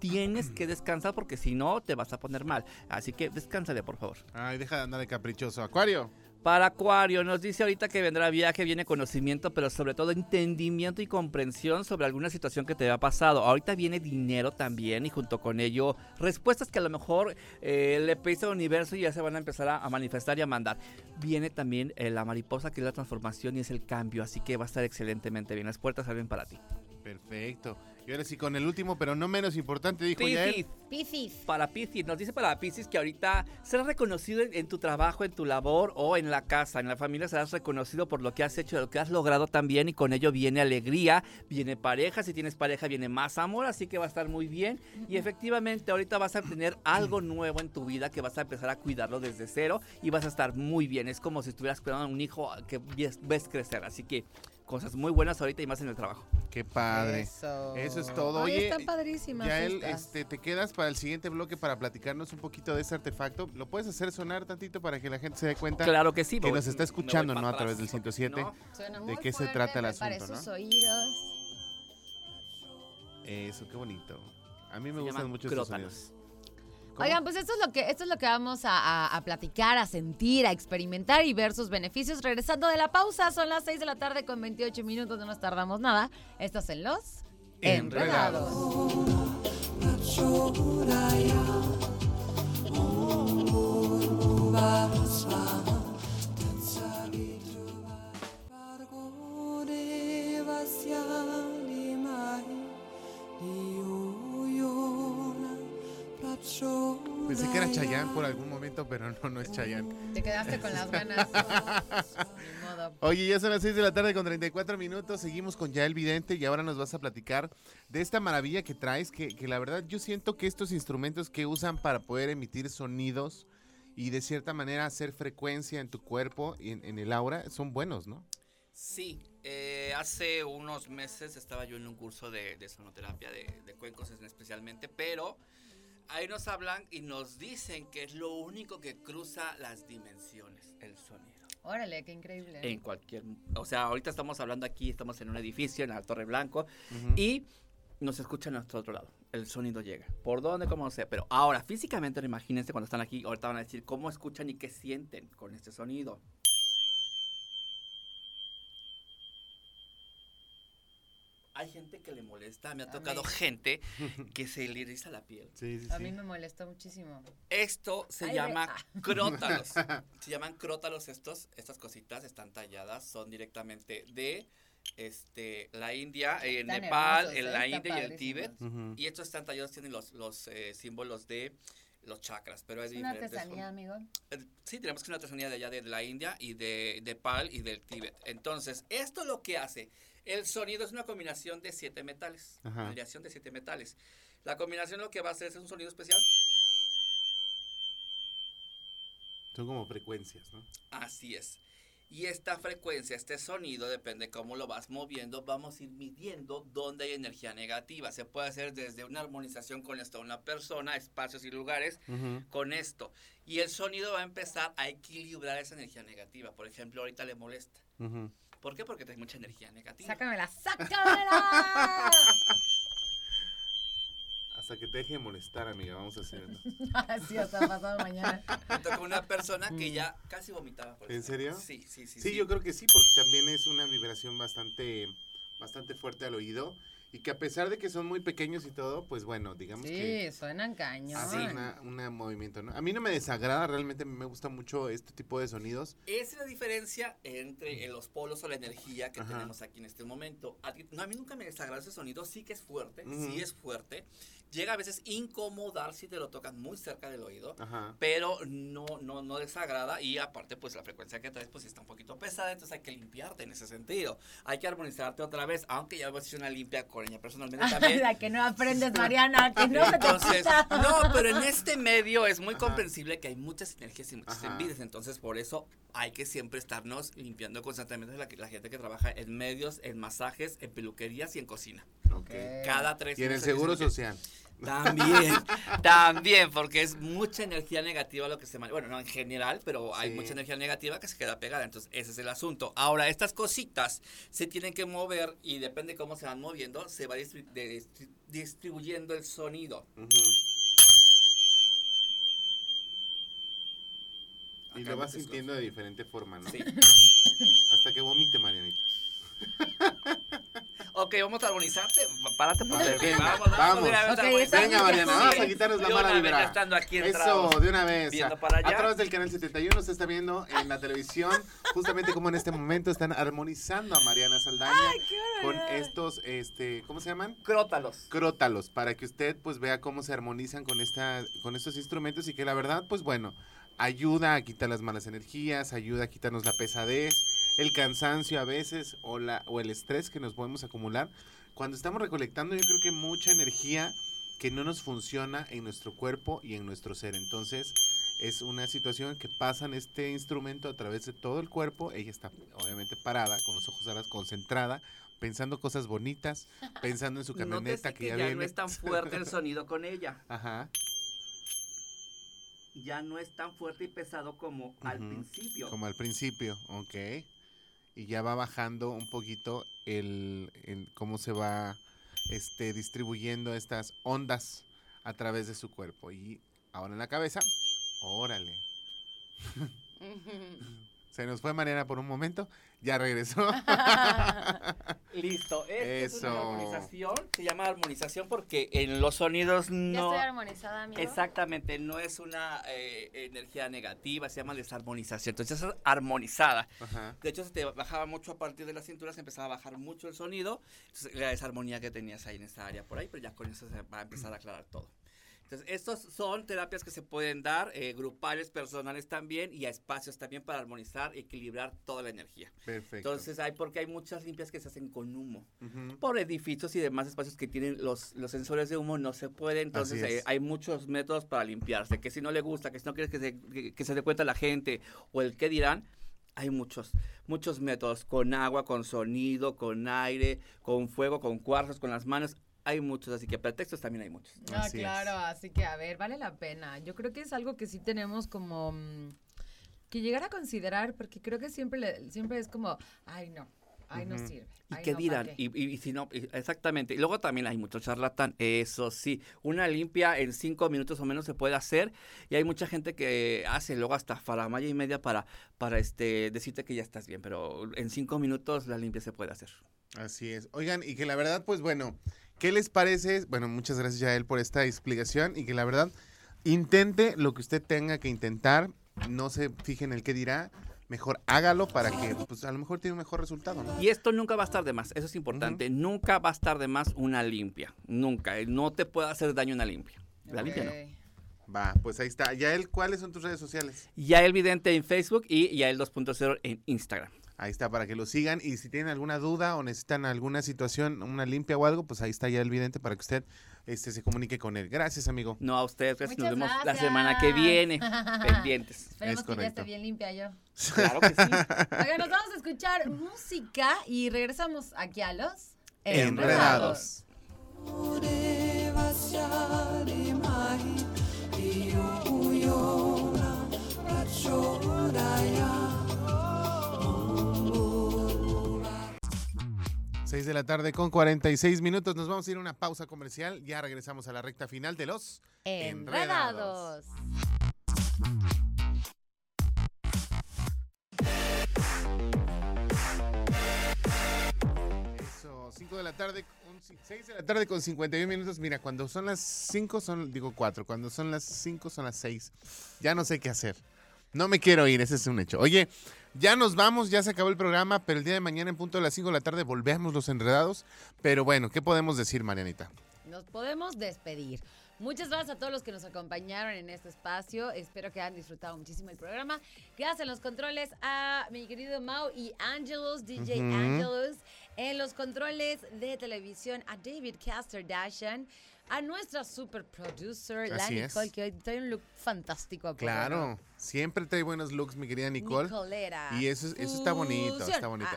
Tienes que descansar porque si no te vas a poner mal. Así que descánsale, por favor. Ay, deja de andar de caprichoso. Acuario. Para Acuario, nos dice ahorita que vendrá viaje, viene conocimiento, pero sobre todo entendimiento y comprensión sobre alguna situación que te haya pasado. Ahorita viene dinero también y junto con ello respuestas que a lo mejor eh, le pediste al universo y ya se van a empezar a, manifestar y a mandar. Viene también eh, la mariposa que es la transformación y es el cambio, así que va a estar excelentemente bien. Las puertas abren para ti. Perfecto. Y ahora sí, con el último, pero no menos importante, dijo Yael. Piscis. Para Piscis, nos dice para Piscis que ahorita serás reconocido en, en tu trabajo, en tu labor o en la casa, en la familia serás reconocido por lo que has hecho, lo que has logrado también y con ello viene alegría, viene pareja, si tienes pareja viene más amor, así que va a estar muy bien y efectivamente ahorita vas a tener algo nuevo en tu vida que vas a empezar a cuidarlo desde cero y vas a estar muy bien, es como si estuvieras cuidando a un hijo que ves crecer, así que cosas muy buenas ahorita y más en el trabajo. Qué padre. Eso. Eso es todo. Ay, Oye, están padrísimas Yael, este, te quedas para el siguiente bloque para platicarnos un poquito de este artefacto. ¿Lo puedes hacer sonar tantito para que la gente se dé cuenta? Claro que sí. Que voy- nos está escuchando, ¿no? A través del porque 107. no, Suena ¿De muy qué se trata el asunto, sus no? oídos. Eso, qué bonito. A mí me Se gustan mucho estos sonidos. ¿Cómo? Oigan, pues esto es lo que esto es lo que vamos a, a- a platicar, a sentir, a experimentar y ver sus beneficios. Regresando de la pausa, son las 6 de la tarde con 28 minutos, no nos tardamos nada. Estos en los Enredados. Pensé que era Chayán por algún momento, pero no, no es Chayán. Te quedaste con las ganas. Ni modo. Oye, ya son las 6 de la tarde con 34 minutos. Seguimos con Yael Vidente y ahora nos vas a platicar de esta maravilla que traes. Que, que la verdad yo siento que estos instrumentos que usan para poder emitir sonidos y de cierta manera hacer frecuencia en tu cuerpo y en, en el aura son buenos, ¿no? Sí, eh, hace unos meses estaba yo en un curso de, de sonoterapia de, de cuencos en- especialmente, pero ahí nos hablan y nos dicen que es lo único que cruza las dimensiones, el sonido. Órale, qué increíble. En cualquier, o sea, ahorita estamos hablando aquí, estamos en un edificio en la Torre Blanco Ujú. y nos escuchan a nuestro otro lado. El sonido llega. ¿Por dónde? Como no sé. Pero ahora, físicamente, imagínense cuando están aquí, ahorita van a decir cómo escuchan y qué sienten con este sonido. Hay gente que le molesta, me ha A tocado mí. gente que se le eriza la piel. Sí, sí, A sí. mí me molestó muchísimo. Esto se Ay, llama ve- ah. crótalos. Se llaman crótalos estos. Estas cositas están talladas, son directamente de este, la India, eh, Nepal, hermosos, en ¿eh? la India y el. Tíbet. Y estos están tallados, tienen los, los eh, símbolos de los chakras, pero es Es una artesanía, amigo. Sí, tenemos que una artesanía de allá de la India y de Nepal y del Tíbet. Entonces, esto lo que hace, el sonido es una combinación de siete metales, Ajá. aleación de siete metales. La combinación lo que va a hacer es un sonido especial. Son como frecuencias, ¿no? Así es. Y esta frecuencia, este sonido, depende cómo lo vas moviendo, vamos a ir midiendo dónde hay energía negativa. Se puede hacer desde una armonización con esto, una persona, espacios y lugares, con esto. Y el sonido va a empezar a equilibrar esa energía negativa. Por ejemplo, ahorita le molesta. Ujú. ¿Por qué? Porque trae mucha energía negativa. Sácamela, sácamela. Hasta que te deje de molestar, amiga, vamos a hacerlo. Así hasta pasado mañana. Me tocó una persona que ya casi vomitaba. por ¿En eso. serio? Sí, sí, sí. Sí, yo creo que sí, porque también es una vibración bastante, bastante fuerte al oído. Y que a pesar de que son muy pequeños y todo, pues bueno, digamos que Sí, suenan cañón. una, una movimiento, ¿no? A mí no me desagrada, realmente me gusta mucho este tipo de sonidos. Esa es la diferencia entre los polos o la energía que Ajá. tenemos aquí en este momento. A, no, a mí nunca me desagrada ese sonido, sí que es fuerte, sí es fuerte. Llega a veces incomodar si te lo tocan muy cerca del oído. Ajá. Pero no, no, no desagrada y aparte pues la frecuencia que traes pues está un poquito pesada, entonces hay que limpiarte en ese sentido. Hay que armonizarte otra vez, aunque ya voy a hacer una limpia con personalmente también. La que no aprendes, Mariana, que no se te Entonces, no, pero en este medio es muy Ajá. comprensible que hay muchas energías y muchas Ajá. envidias, entonces por eso hay que siempre estarnos limpiando constantemente la, la gente que trabaja en medios, en masajes, en peluquerías y en cocina. Ok. Cada tres Y en el seguro social. También, también, porque es mucha energía negativa lo que se maneja. Bueno, no en general, pero hay Sí. mucha energía negativa que se queda pegada. Entonces, ese es el asunto. Ahora, estas cositas se tienen que mover y depende cómo se van moviendo, se va distri- de- distri- distribuyendo el sonido. Y lo vas sintiendo de diferente forma, ¿no? Sí. Hasta que vomite, Marianita. Ok, vamos a armonizarte. Párate por Vale, aquí. venga, Vamos, vamos. de una vez Venga, Mariana, vamos a quitarnos la De mala vibra. estando aquí Eso, de una vez. Para allá. A través del canal 71 se está viendo en la televisión, justamente como en este momento están armonizando a Mariana Saldaña con estos, este, ¿cómo se llaman? Crótalos. Crótalos, para que usted pues vea cómo se armonizan con esta, con estos instrumentos y que la verdad, pues bueno, ayuda a quitar las malas energías, ayuda a quitarnos la pesadez, el cansancio a veces o la o el estrés que nos podemos acumular. Cuando estamos recolectando, yo creo que mucha energía que no nos funciona en nuestro cuerpo y en nuestro ser. Entonces, es una situación que pasan este instrumento a través de todo el cuerpo. Ella está obviamente parada, con los ojos cerrados, concentrada, pensando cosas bonitas, pensando en su camioneta Nótese que, que ya, ya viene. no es tan fuerte el sonido con ella. Ajá. Ya no es tan fuerte y pesado como al principio. Como al principio, ok. Y ya va bajando un poquito el, el cómo se va este, distribuyendo estas ondas a través de su cuerpo. Y ahora en la cabeza, órale. Se nos fue Mariana por un momento, ya regresó. Listo. Esta es una Eso. armonización. Se llama armonización porque en los sonidos Ya no. estoy armonizada, amigo. Exactamente, no es una eh, energía negativa, se llama desarmonización. Entonces es armonizada. Ajá. De hecho, se te bajaba mucho a partir de la cintura, se empezaba a bajar mucho el sonido. Entonces, la desarmonía que tenías ahí en esa área por ahí, pero ya con eso se va a empezar a aclarar todo. Entonces, estos son terapias que se pueden dar, eh, grupales, personales también, y a espacios también para armonizar, equilibrar toda la energía. Perfecto. Entonces, hay porque hay muchas limpias que se hacen con humo. Por edificios y demás espacios que tienen los, los sensores de humo no se puede, entonces hay muchos métodos para limpiarse, que si no le gusta, que si no quieres que se, que, que se dé cuenta la gente o el qué dirán, hay muchos, muchos métodos, con agua, con sonido, con aire, con fuego, con cuarzos, con las manos, hay muchos, así que pretextos también hay muchos. Ah, Así es. claro, así que a ver, vale la pena. Yo creo que es algo que sí tenemos como mm, que llegar a considerar, porque creo que siempre, le- siempre es como, ay no, ay no sirve. ¿Y ay, qué no, ¿pa' dirán? qué?". Y, y- y si no, y- exactamente. Y luego también hay mucho charlatán, eso sí. Una limpia en cinco minutos o menos se puede hacer. Y hay mucha gente que hace luego hasta faramaya y media para, para este, decirte que ya estás bien. Pero en cinco minutos la limpia se puede hacer. Así es. Oigan, y que la verdad, pues bueno, ¿qué les parece? Bueno, muchas gracias Yael por esta explicación y que la verdad, intente lo que usted tenga que intentar, no se fije en el que dirá, mejor hágalo para que, pues a lo mejor tiene un mejor resultado, ¿no? Y esto nunca va a estar de más. Eso es importante. Nunca va a estar de más una limpia. Nunca. Eh, No te puede hacer daño una limpia. La limpia no. Va, pues ahí está. Yael, ¿cuáles son tus redes sociales? Ya el vidente en Facebook y ya el 2.0 en Instagram. Ahí está para que lo sigan y si tienen alguna duda o necesitan alguna situación, una limpia o algo, pues ahí está ya el vidente para que usted este, se comunique con él. Gracias, amigo. No a ustedes, gracias. Nos vemos la semana que viene. Pendientes. Esperemos Es que ya esté bien limpia yo. Claro que sí. Oigan, nos vamos a escuchar música y regresamos aquí a los Enredados. Seis de la tarde con 46 minutos. Nos vamos a ir a una pausa comercial. Ya regresamos a la recta final de los Enredados. Eso, 5 de la tarde con 6 de la tarde con 51 minutos. Mira, cuando son las 5 son, digo 4. Cuando son las 5 son las 6. Ya no sé qué hacer. No me quiero ir, ese es un hecho. Oye, ya nos vamos, ya se acabó el programa, pero el día de mañana en punto de las 5 de la tarde volvemos los enredados. Pero bueno, ¿qué podemos decir, Marianita? Nos podemos despedir. Muchas gracias a todos los que nos acompañaron en este espacio. Espero que hayan disfrutado muchísimo el programa. Gracias en los controles a mi querido Mau y Angelus, DJ Ujú. Angelus. En los controles de televisión a David Caster Dashan. A nuestra super producer, la es. Nicole, que hoy trae un look fantástico. ¿a poco Claro, siempre trae buenos looks, mi querida Nicole. Nicolera. Y eso, es- eso está bonito, está bonito.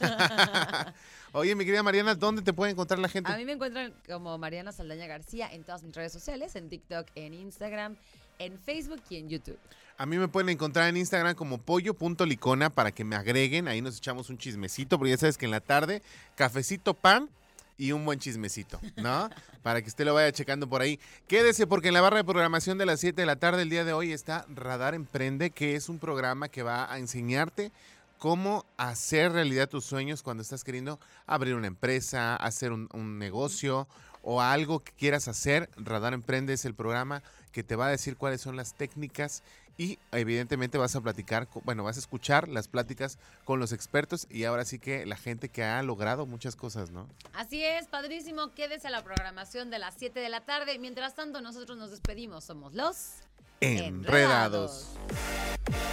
Ah. Oye, mi querida Mariana, ¿dónde te puede encontrar la gente? A mí me encuentran como Mariana Saldaña García en todas mis redes sociales, en TikTok, en Instagram, en Facebook y en YouTube. A mí me pueden encontrar en Instagram como pollo.licona para que me agreguen. Ahí nos echamos un chismecito, porque ya sabes que en la tarde, cafecito, pan y un buen chismecito, ¿no? para que usted lo vaya checando por ahí. Quédese porque en la barra de programación de las 7 de la tarde el día de hoy está Radar Emprende, que es un programa que va a enseñarte cómo hacer realidad tus sueños cuando estás queriendo abrir una empresa, hacer un, un negocio o algo que quieras hacer. Radar Emprende es el programa que te va a decir cuáles son las técnicas y evidentemente vas a platicar, bueno, vas a escuchar las pláticas con los expertos y ahora sí que la gente que ha logrado muchas cosas, ¿no? Así es, padrísimo, quédese a la programación de las 7 de la tarde. Mientras tanto, nosotros nos despedimos, somos los enredados. enredados.